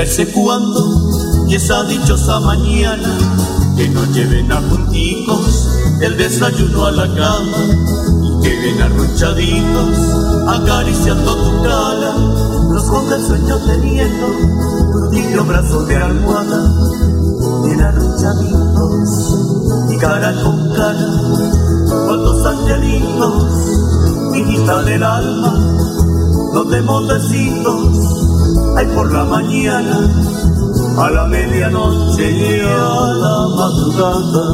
¿Cuándo será ese cuándo y esa dichosa mañana que nos lleven a junticos el desayuno a la cama y queden arruchaditos acariciando tu cara los con el sueño teniendo tu tibio brazo de almohada bien arruchaditos y cara con cara cuántos angelitos hijita del alma los demos besitos Ay, por la mañana, a la medianoche a la madrugada.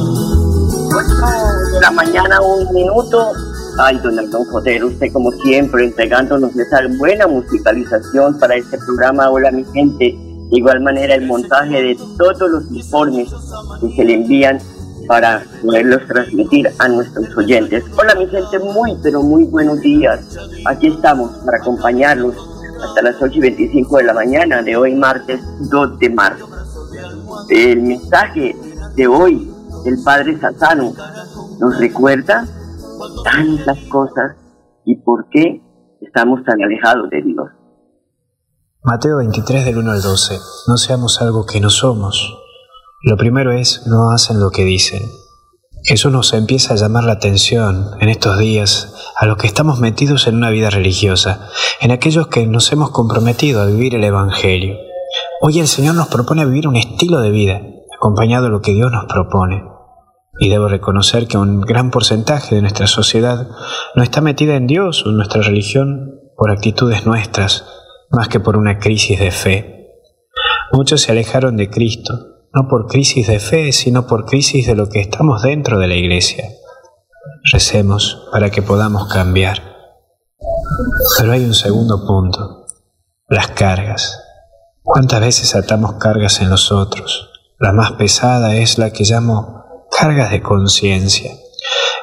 la mañana un minuto. Ay, don Aldón Fotero, usted como siempre entregándonos esa buena musicalización para este programa. Hola mi gente. De igual manera el montaje de todos los informes que se le envían para poderlos transmitir a nuestros oyentes. Hola mi gente, muy pero muy buenos días. Aquí estamos para acompañarlos hasta las 8 y 25 de la mañana de hoy martes 2 de marzo. El mensaje de hoy del Padre Satano nos recuerda tantas cosas y por qué estamos tan alejados de Dios. Mateo 23 del 1 al 12. No seamos algo que no somos. Lo primero es, no hacen lo que dicen. Eso nos empieza a llamar la atención en estos días a los que estamos metidos en una vida religiosa, en aquellos que nos hemos comprometido a vivir el Evangelio. Hoy el Señor nos propone vivir un estilo de vida, acompañado de lo que Dios nos propone. Y debo reconocer que un gran porcentaje de nuestra sociedad no está metida en Dios o en nuestra religión por actitudes nuestras, más que por una crisis de fe. Muchos se alejaron de Cristo, no por crisis de fe, sino por crisis de lo que estamos dentro de la iglesia. Recemos para que podamos cambiar. Pero hay un segundo punto, las cargas. ¿Cuántas veces atamos cargas en los otros? La más pesada es la que llamo cargas de conciencia,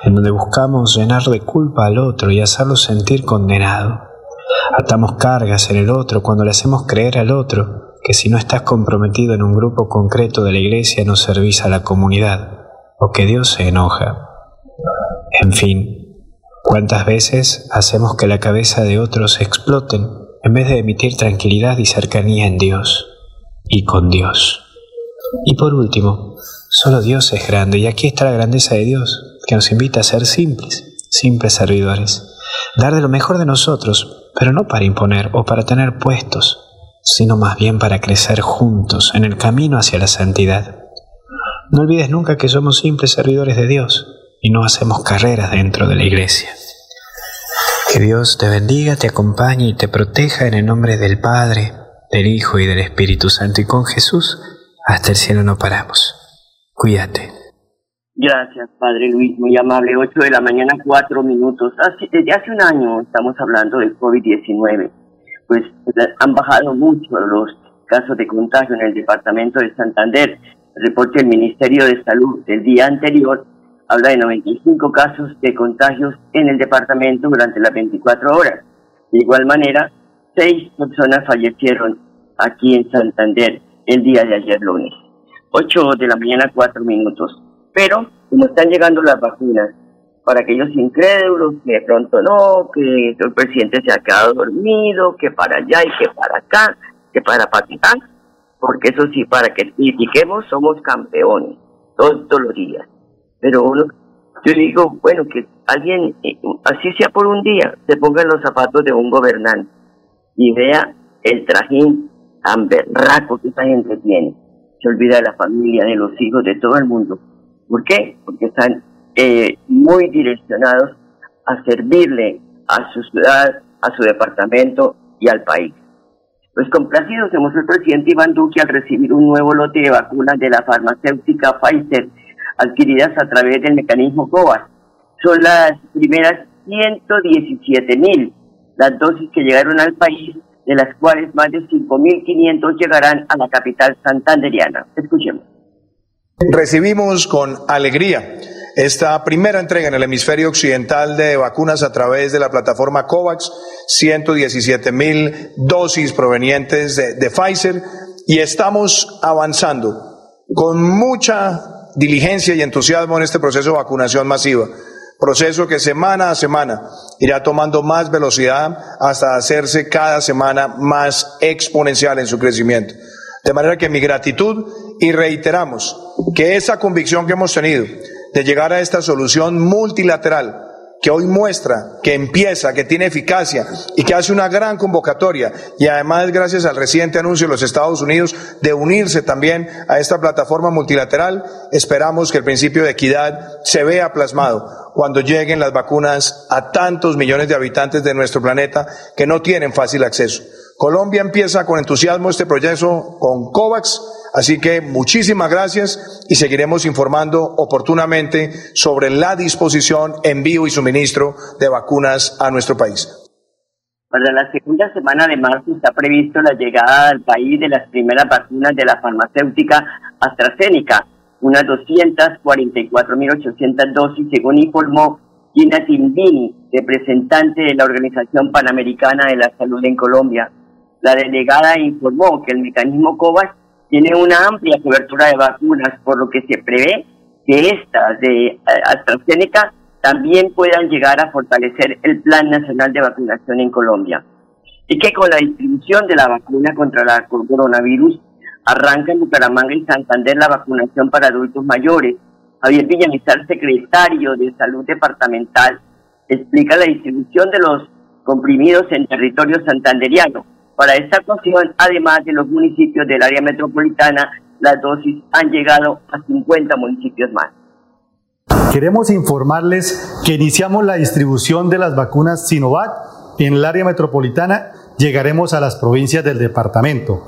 en donde buscamos llenar de culpa al otro y hacerlo sentir condenado. Atamos cargas en el otro cuando le hacemos creer al otro que si no estás comprometido en un grupo concreto de la iglesia no servís a la comunidad o que Dios se enoja. En fin, ¿cuántas veces hacemos que la cabeza de otros exploten en vez de emitir tranquilidad y cercanía en Dios y con Dios? Y por último, solo Dios es grande y aquí está la grandeza de Dios, que nos invita a ser simples, simples servidores, dar de lo mejor de nosotros, pero no para imponer o para tener puestos, sino más bien para crecer juntos en el camino hacia la santidad. No olvides nunca que somos simples servidores de Dios y no hacemos carreras dentro de la iglesia. Que Dios te bendiga, te acompañe y te proteja en el nombre del Padre, del Hijo y del Espíritu Santo y con Jesús hasta el cielo no paramos. Cuídate. Gracias, Padre Luis, muy amable. 8 de la mañana, 4 minutos. Desde hace un año estamos hablando del COVID-19. Pues han bajado mucho los casos de contagio en el departamento de Santander. El reporte del Ministerio de Salud del día anterior habla de 95 casos de contagios en el departamento durante las 24 horas. De igual manera, seis personas fallecieron aquí en Santander el día de ayer lunes. 8 de la mañana, 4 minutos. Pero, como están llegando las vacunas, para aquellos incrédulos que de pronto no, que el presidente se ha quedado dormido, que para allá y que para acá, que para Pakistán, porque eso sí, para que critiquemos, somos campeones, todos, los días. Pero uno Yo digo, bueno, que alguien, eh, así sea por un día, se ponga los zapatos de un gobernante y vea el trajín tan berraco que esa gente tiene. Se olvida de la familia, de los hijos, de todo el mundo. ¿Por qué? Porque están eh, muy direccionados a servirle a su ciudad, a su departamento y al país. Pues complacidos hemos el presidente Iván Duque al recibir un nuevo lote de vacunas de la farmacéutica Pfizer adquiridas a través del mecanismo COVAX. Son las primeras 117 mil las dosis que llegaron al país, de las cuales más de 5.500 llegarán a la capital santanderiana. Escuchemos. Recibimos con alegría esta primera entrega en el hemisferio occidental de vacunas a través de la plataforma COVAX, 117 mil dosis provenientes de, de Pfizer y estamos avanzando con mucha diligencia y entusiasmo en este proceso de vacunación masiva, proceso que semana a semana irá tomando más velocidad hasta hacerse cada semana más exponencial en su crecimiento. De manera que mi gratitud y reiteramos que esa convicción que hemos tenido de llegar a esta solución multilateral que hoy muestra que empieza, que tiene eficacia y que hace una gran convocatoria y además gracias al reciente anuncio de los Estados Unidos de unirse también a esta plataforma multilateral, esperamos que el principio de equidad se vea plasmado cuando lleguen las vacunas a tantos millones de habitantes de nuestro planeta que no tienen fácil acceso. Colombia empieza con entusiasmo este proceso con COVAX Así que muchísimas gracias y seguiremos informando oportunamente sobre la disposición, envío y suministro de vacunas a nuestro país. Para la segunda semana de marzo está previsto la llegada al país de las primeras vacunas de la farmacéutica AstraZeneca, unas 244.800 dosis, según informó Gina Tindini, representante de la Organización Panamericana de la Salud en Colombia. La delegada informó que el mecanismo COVAX tiene una amplia cobertura de vacunas, por lo que se prevé que estas de eh, AstraZeneca también puedan llegar a fortalecer el Plan Nacional de Vacunación en Colombia. Y que con la distribución de la vacuna contra la coronavirus arranca en Bucaramanga y Santander la vacunación para adultos mayores. Javier Villamizar, secretario de Salud Departamental, explica la distribución de los comprimidos en territorio santanderiano. Para esta ocasión, además de los municipios del área metropolitana, las dosis han llegado a 50 municipios más. Queremos informarles que iniciamos la distribución de las vacunas Sinovac en el área metropolitana. Llegaremos a las provincias del departamento.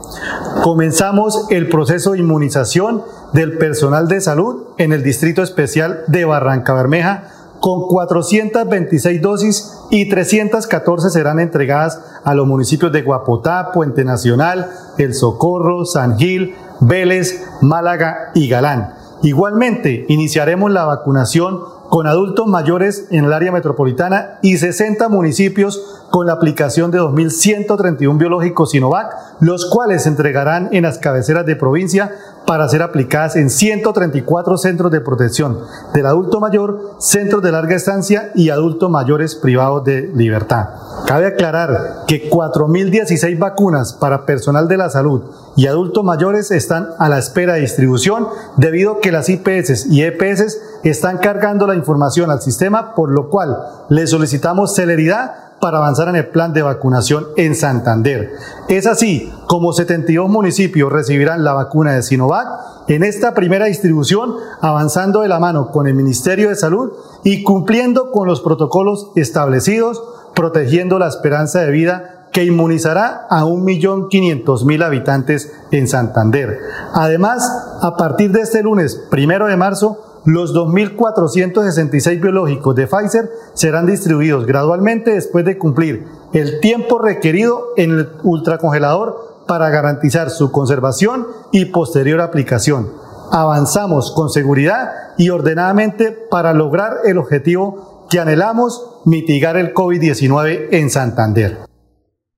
Comenzamos el proceso de inmunización del personal de salud en el Distrito Especial de Barranca Bermeja con 426 dosis y 314 serán entregadas a los municipios de Guapotá, Puente Nacional, El Socorro, San Gil, Vélez, Málaga y Galán. Igualmente, iniciaremos la vacunación con adultos mayores en el área metropolitana y 60 municipios con la aplicación de 2.131 biológicos Sinovac, los cuales se entregarán en las cabeceras de provincia para ser aplicadas en 134 centros de protección del adulto mayor, centros de larga estancia y adultos mayores privados de libertad. Cabe aclarar que 4.016 vacunas para personal de la salud y adultos mayores están a la espera de distribución debido a que las IPS y EPS están cargando la información al sistema, por lo cual le solicitamos celeridad para avanzar en el plan de vacunación en Santander. Es así como 72 municipios recibirán la vacuna de Sinovac en esta primera distribución, avanzando de la mano con el Ministerio de Salud y cumpliendo con los protocolos establecidos, protegiendo la esperanza de vida que inmunizará a 1.500.000 habitantes en Santander. Además, a partir de este lunes, primero de marzo, los 2.466 biológicos de Pfizer serán distribuidos gradualmente después de cumplir el tiempo requerido en el ultracongelador para garantizar su conservación y posterior aplicación. Avanzamos con seguridad y ordenadamente para lograr el objetivo que anhelamos, mitigar el COVID-19 en Santander.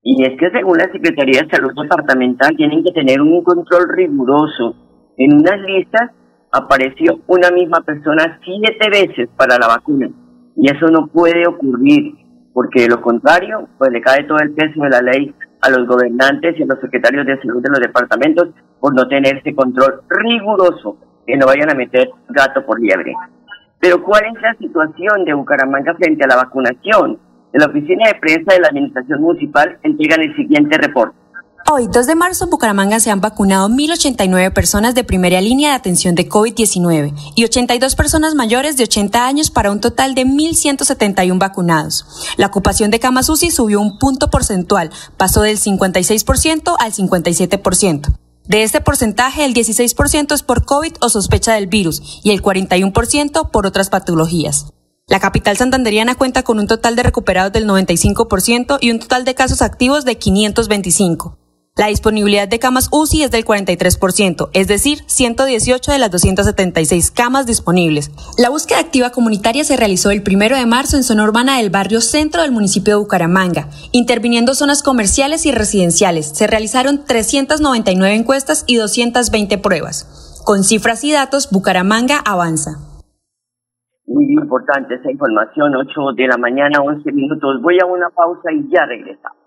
Y es que según la Secretaría de Salud Departamental tienen que tener un control riguroso en unas listas apareció una misma persona siete veces para la vacuna. Y eso no puede ocurrir, porque de lo contrario, pues le cae todo el peso de la ley a los gobernantes y a los secretarios de salud de los departamentos por no tener ese control riguroso, que no vayan a meter gato por liebre. Pero ¿cuál es la situación de Bucaramanga frente a la vacunación? De la Oficina de Prensa de la Administración Municipal entregan el siguiente reporte. Hoy, 2 de marzo, en Bucaramanga se han vacunado 1.089 personas de primera línea de atención de COVID-19 y 82 personas mayores de 80 años para un total de 1.171 vacunados. La ocupación de camas subió un punto porcentual, pasó del 56% al 57%. De este porcentaje, el 16% es por COVID o sospecha del virus y el 41% por otras patologías. La capital santanderiana cuenta con un total de recuperados del 95% y un total de casos activos de 525. La disponibilidad de camas UCI es del 43%, es decir, 118 de las 276 camas disponibles. La búsqueda activa comunitaria se realizó el 1 de marzo en zona urbana del barrio centro del municipio de Bucaramanga, interviniendo zonas comerciales y residenciales. Se realizaron 399 encuestas y 220 pruebas. Con cifras y datos, Bucaramanga avanza. Muy importante esa información, 8 de la mañana, 11 minutos. Voy a una pausa y ya regresamos.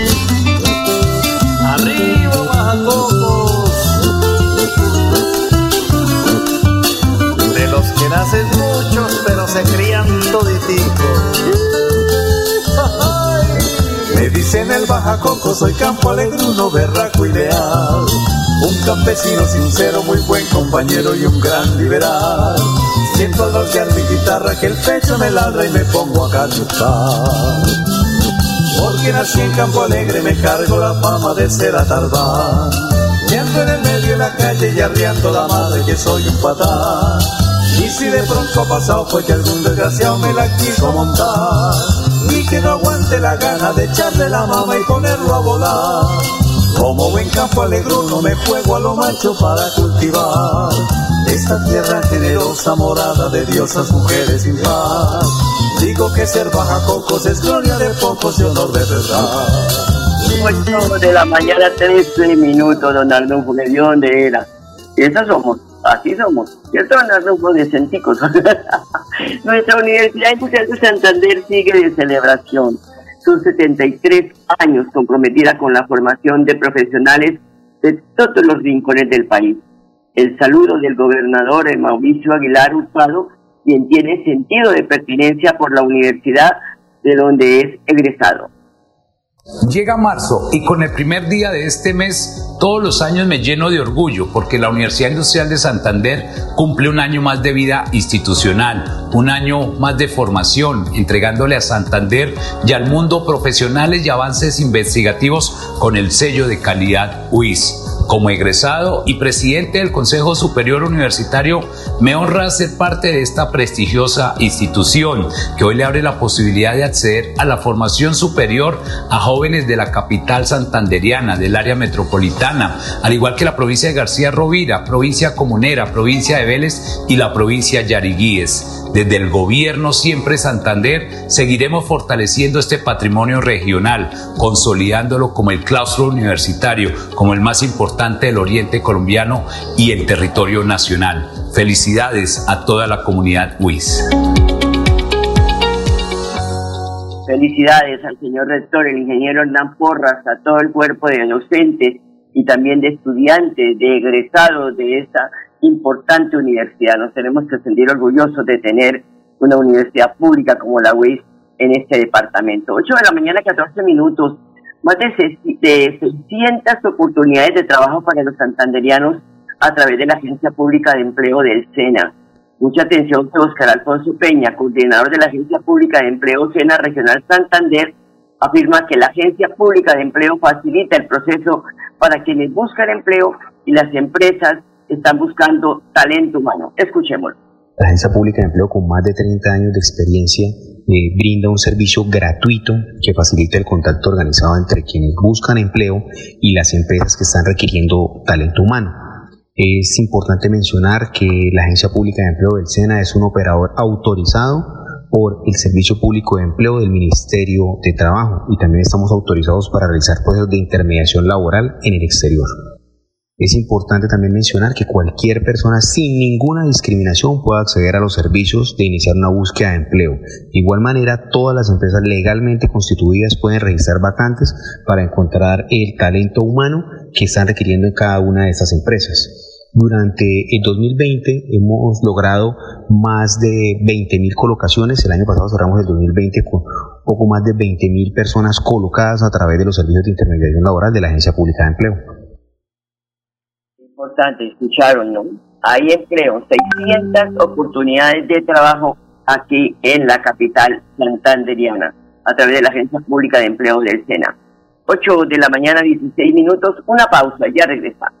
Bajacocos. De los que nacen muchos, pero se crían toditicos. Me dicen el Bajacoco, soy campo alegre, uno berraco y leal. Un campesino sincero, muy buen compañero y un gran liberal. Siento al mi guitarra que el pecho me ladra y me pongo a cantar. Porque nací en Campo Alegre, me cargo la fama de ser atardán. Y ando en el medio de la calle y arriando la madre que soy un patán. Y si de pronto ha pasado fue que algún desgraciado me la quiso montar. Y que no aguante la gana de echarle la mama y ponerlo a volar. Como buen campo alegruno me juego a lo macho para cultivar esta tierra generosa morada de diosas mujeres sin paz. Digo que ser bajacocos es gloria de pocos y honor de verdad. 8 de la mañana, 13 minutos, don Arnulfo, de dónde era. Esas somos, así somos. ¿Cierto, don Arnulfo? De centicos. Nuestra Universidad Industrial de Santander sigue de celebración. Sus 73 años comprometida con la formación de profesionales de todos los rincones del país. El saludo del gobernador Mauricio Aguilar Hurtado, quien tiene sentido de pertinencia por la universidad de donde es egresado. Llega marzo y con el primer día de este mes todos los años me lleno de orgullo porque la Universidad Industrial de Santander cumple un año más de vida institucional, un año más de formación, entregándole a Santander y al mundo profesionales y avances investigativos con el sello de calidad UIS. Como egresado y presidente del Consejo Superior Universitario, me honra ser parte de esta prestigiosa institución que hoy le abre la posibilidad de acceder a la formación superior a jóvenes de la capital santanderiana, del área metropolitana, al igual que la provincia de García Rovira, provincia comunera, provincia de Vélez y la provincia Yariguíes. Desde el gobierno Siempre Santander seguiremos fortaleciendo este patrimonio regional, consolidándolo como el claustro universitario, como el más importante del oriente colombiano y el territorio nacional. Felicidades a toda la comunidad WIS. Felicidades al señor rector, el ingeniero Hernán Porras, a todo el cuerpo de docentes y también de estudiantes, de egresados de esta importante universidad. Nos tenemos que sentir orgullosos de tener una universidad pública como la UIS en este departamento. 8 de la mañana, 14 minutos. Más de 600 oportunidades de trabajo para los santanderianos a través de la Agencia Pública de Empleo del SENA. Mucha atención Oscar Alfonso Peña, coordinador de la Agencia Pública de Empleo SENA Regional Santander, afirma que la Agencia Pública de Empleo facilita el proceso para quienes buscan empleo y las empresas están buscando talento humano. Escuchémoslo. La Agencia Pública de Empleo con más de 30 años de experiencia eh, brinda un servicio gratuito que facilita el contacto organizado entre quienes buscan empleo y las empresas que están requiriendo talento humano. Es importante mencionar que la Agencia Pública de Empleo del SENA es un operador autorizado por el Servicio Público de Empleo del Ministerio de Trabajo y también estamos autorizados para realizar procesos de intermediación laboral en el exterior. Es importante también mencionar que cualquier persona sin ninguna discriminación puede acceder a los servicios de iniciar una búsqueda de empleo. De igual manera, todas las empresas legalmente constituidas pueden registrar vacantes para encontrar el talento humano que están requiriendo en cada una de estas empresas. Durante el 2020 hemos logrado más de 20.000 colocaciones. El año pasado cerramos el 2020 con poco más de 20.000 personas colocadas a través de los servicios de intermediación laboral de la Agencia Pública de Empleo importante, escucharon, ¿no? Hay empleo, 600 oportunidades de trabajo aquí en la capital santanderiana, a través de la Agencia Pública de Empleo del SENA. 8 de la mañana, 16 minutos, una pausa, ya regresamos.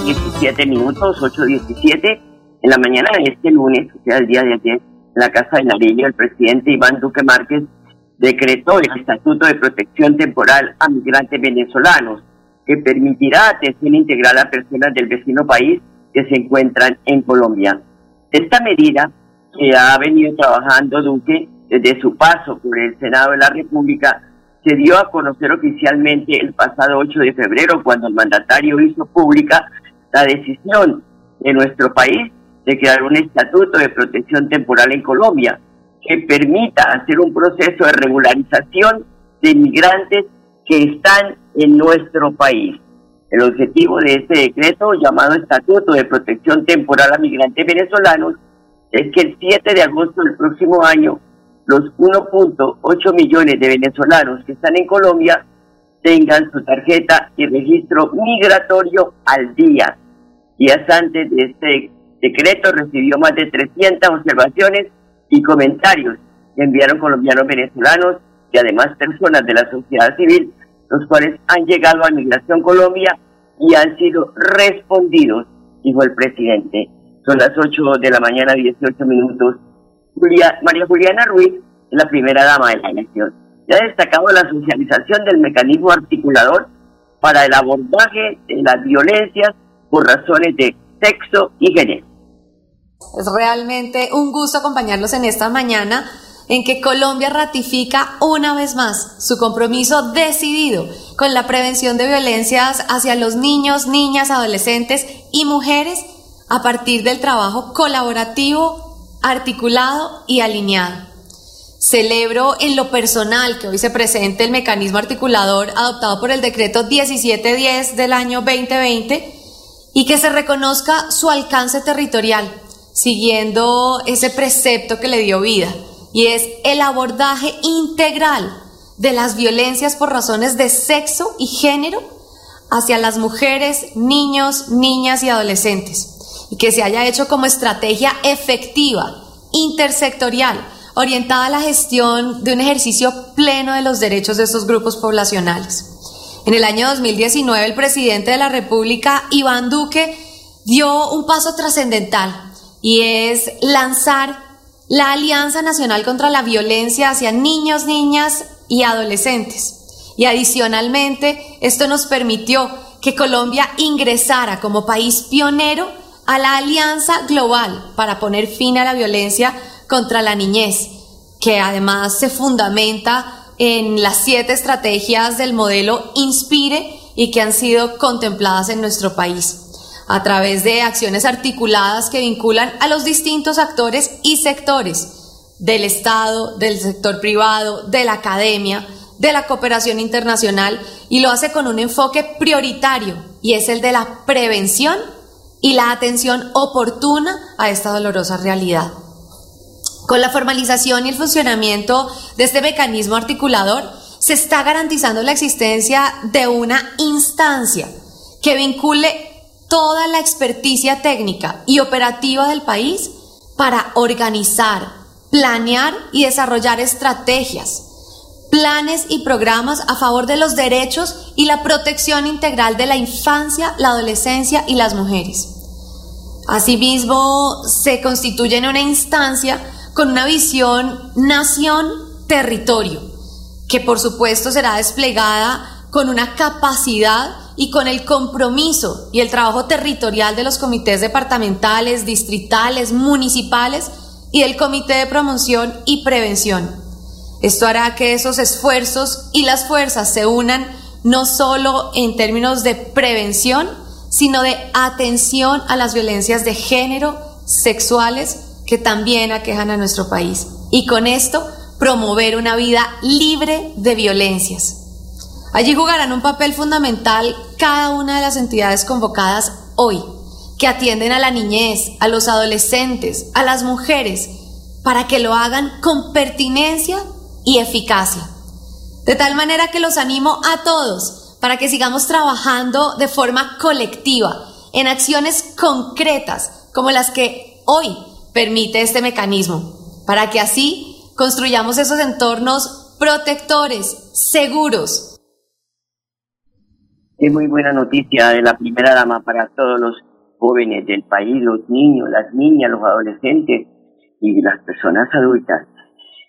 17 minutos, 8.17. En la mañana de este lunes, o sea, el día de ayer, en la Casa de Nariño, el presidente Iván Duque Márquez decretó el Estatuto de Protección Temporal a migrantes venezolanos, que permitirá atención integral a personas del vecino país que se encuentran en Colombia. Esta medida, que ha venido trabajando Duque desde su paso por el Senado de la República, se dio a conocer oficialmente el pasado 8 de febrero cuando el mandatario hizo pública la decisión de nuestro país de crear un estatuto de protección temporal en Colombia que permita hacer un proceso de regularización de inmigrantes que están en nuestro país. El objetivo de este decreto, llamado Estatuto de Protección Temporal a Migrantes Venezolanos, es que el 7 de agosto del próximo año, los 1.8 millones de venezolanos que están en Colombia tengan su tarjeta y registro migratorio al día días antes de este decreto recibió más de 300 observaciones y comentarios que enviaron colombianos venezolanos y además personas de la sociedad civil, los cuales han llegado a Migración Colombia y han sido respondidos, dijo el presidente. Son las 8 de la mañana, 18 minutos. María Juliana Ruiz es la primera dama de la nación. Ya ha destacado la socialización del mecanismo articulador para el abordaje de las violencias por razones de sexo y género. Es realmente un gusto acompañarlos en esta mañana en que Colombia ratifica una vez más su compromiso decidido con la prevención de violencias hacia los niños, niñas, adolescentes y mujeres a partir del trabajo colaborativo, articulado y alineado. Celebro en lo personal que hoy se presente el mecanismo articulador adoptado por el decreto 1710 del año 2020 y que se reconozca su alcance territorial, siguiendo ese precepto que le dio vida, y es el abordaje integral de las violencias por razones de sexo y género hacia las mujeres, niños, niñas y adolescentes, y que se haya hecho como estrategia efectiva, intersectorial, orientada a la gestión de un ejercicio pleno de los derechos de estos grupos poblacionales. En el año 2019 el presidente de la República, Iván Duque, dio un paso trascendental y es lanzar la Alianza Nacional contra la Violencia hacia Niños, Niñas y Adolescentes. Y adicionalmente, esto nos permitió que Colombia ingresara como país pionero a la Alianza Global para poner fin a la violencia contra la niñez, que además se fundamenta en las siete estrategias del modelo Inspire y que han sido contempladas en nuestro país a través de acciones articuladas que vinculan a los distintos actores y sectores del Estado, del sector privado, de la academia, de la cooperación internacional y lo hace con un enfoque prioritario y es el de la prevención y la atención oportuna a esta dolorosa realidad. Con la formalización y el funcionamiento de este mecanismo articulador, se está garantizando la existencia de una instancia que vincule toda la experticia técnica y operativa del país para organizar, planear y desarrollar estrategias, planes y programas a favor de los derechos y la protección integral de la infancia, la adolescencia y las mujeres. Asimismo, se constituye en una instancia con una visión nación-territorio, que por supuesto será desplegada con una capacidad y con el compromiso y el trabajo territorial de los comités departamentales, distritales, municipales y del Comité de Promoción y Prevención. Esto hará que esos esfuerzos y las fuerzas se unan no solo en términos de prevención, sino de atención a las violencias de género, sexuales, que también aquejan a nuestro país. Y con esto, promover una vida libre de violencias. Allí jugarán un papel fundamental cada una de las entidades convocadas hoy, que atienden a la niñez, a los adolescentes, a las mujeres, para que lo hagan con pertinencia y eficacia. De tal manera que los animo a todos para que sigamos trabajando de forma colectiva en acciones concretas como las que hoy permite este mecanismo, para que así construyamos esos entornos protectores, seguros. Es muy buena noticia de la primera dama para todos los jóvenes del país, los niños, las niñas, los adolescentes y las personas adultas.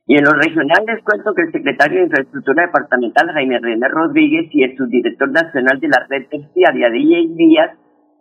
Y en lo regional les cuento que el secretario de Infraestructura Departamental, Jaime René Rodríguez, y el subdirector nacional de la red terciaria IEI Díaz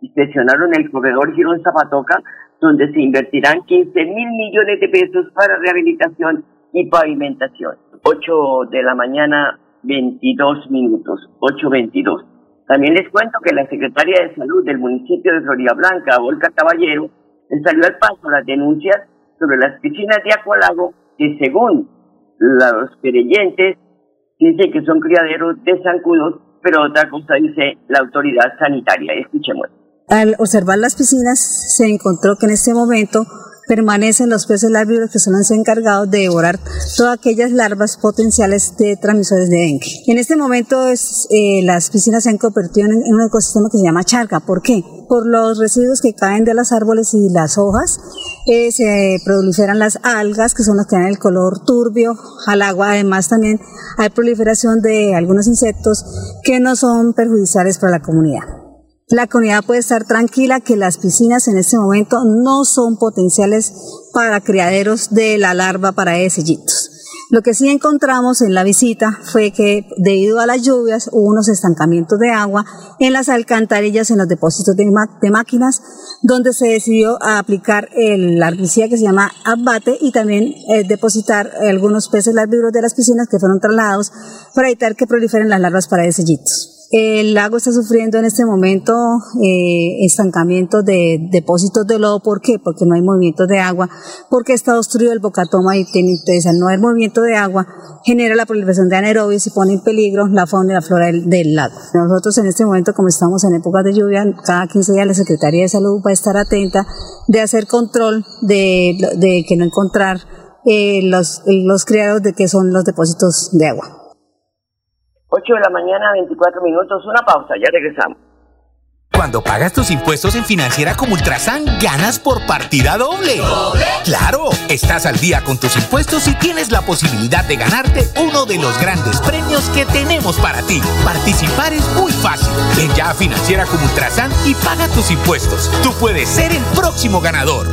inspeccionaron el corredor Girón Zapatoca, donde se invertirán 15 mil millones de pesos para rehabilitación y pavimentación. 8 de la mañana, 22 minutos, 8.22. También les cuento que la secretaria de Salud del municipio de Florida Blanca, Volca Caballero, le salió al paso las denuncias sobre las piscinas de Acualago que según los creyentes dicen que son criaderos de zancudos, pero otra cosa dice la autoridad sanitaria. Escuchemos. Al observar las piscinas se encontró que en este momento permanecen los peces larvívoros que son los encargados de devorar todas aquellas larvas potenciales de transmisores de dengue. En este momento eh, las piscinas se han convertido en, un ecosistema que se llama charca. ¿Por qué? Por los residuos que caen de los árboles y las hojas, eh, se proliferan las algas, que son las que dan el color turbio al agua. Además también hay proliferación de algunos insectos que no son perjudiciales para la comunidad. La comunidad puede estar tranquila que las piscinas en este momento no son potenciales para criaderos de la larva para sellitos. Lo que sí encontramos en la visita fue que debido a las lluvias hubo unos estancamientos de agua en las alcantarillas, en los depósitos de, máquinas, donde se decidió aplicar el larvicida que se llama abate y también eh, depositar algunos peces larvívoros de las piscinas que fueron trasladados para evitar que proliferen las larvas para sellitos. El lago está sufriendo en este momento eh, estancamiento de depósitos de lodo. ¿Por qué? Porque no hay movimiento de agua, porque está obstruido el bocatoma y tiene, entonces al no haber movimiento de agua genera la proliferación de anaerobios y pone en peligro la fauna y la flora del, lago. Nosotros en este momento, como estamos en épocas de lluvia, cada 15 días la Secretaría de Salud va a estar atenta de hacer control de, de que no encontrar eh, los, los criados de que son los depósitos de agua. 8 de la mañana, 24 minutos. Una pausa, ya regresamos. Cuando pagas tus impuestos en Financiera como Ultrasan, ganas por partida doble. ¿Doble? Claro, estás al día con tus impuestos y tienes la posibilidad de ganarte uno de los grandes premios que tenemos para ti. Participar es muy fácil. Ven ya a Financiera como Ultrasan y paga tus impuestos. Tú puedes ser el próximo ganador.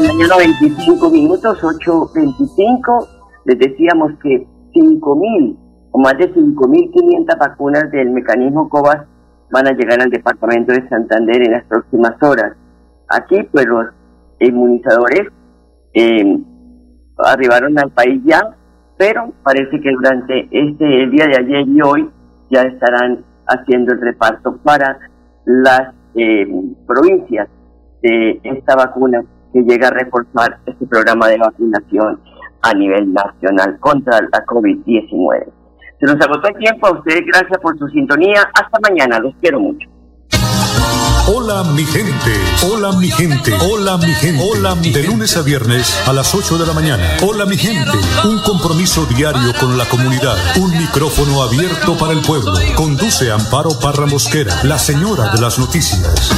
La mañana, 25 minutos, 8.25. Les decíamos que 5.000 o más de 5.500 vacunas del mecanismo COVAX van a llegar al departamento de Santander en las próximas horas. Aquí, pues los inmunizadores eh, arribaron al país ya, pero parece que durante este el día de ayer y hoy ya estarán haciendo el reparto para las eh, provincias de esta vacuna que llega a reforzar este programa de vacunación a nivel nacional contra la COVID-19. Se nos agotó el tiempo. A ustedes gracias por su sintonía. Hasta mañana. Los quiero mucho. Hola mi gente, hola mi gente, hola mi gente, hola mi De lunes a viernes a las 8 de la mañana. Hola mi gente, un compromiso diario con la comunidad, un micrófono abierto para el pueblo. Conduce Amparo Parra Mosquera, la señora de las noticias.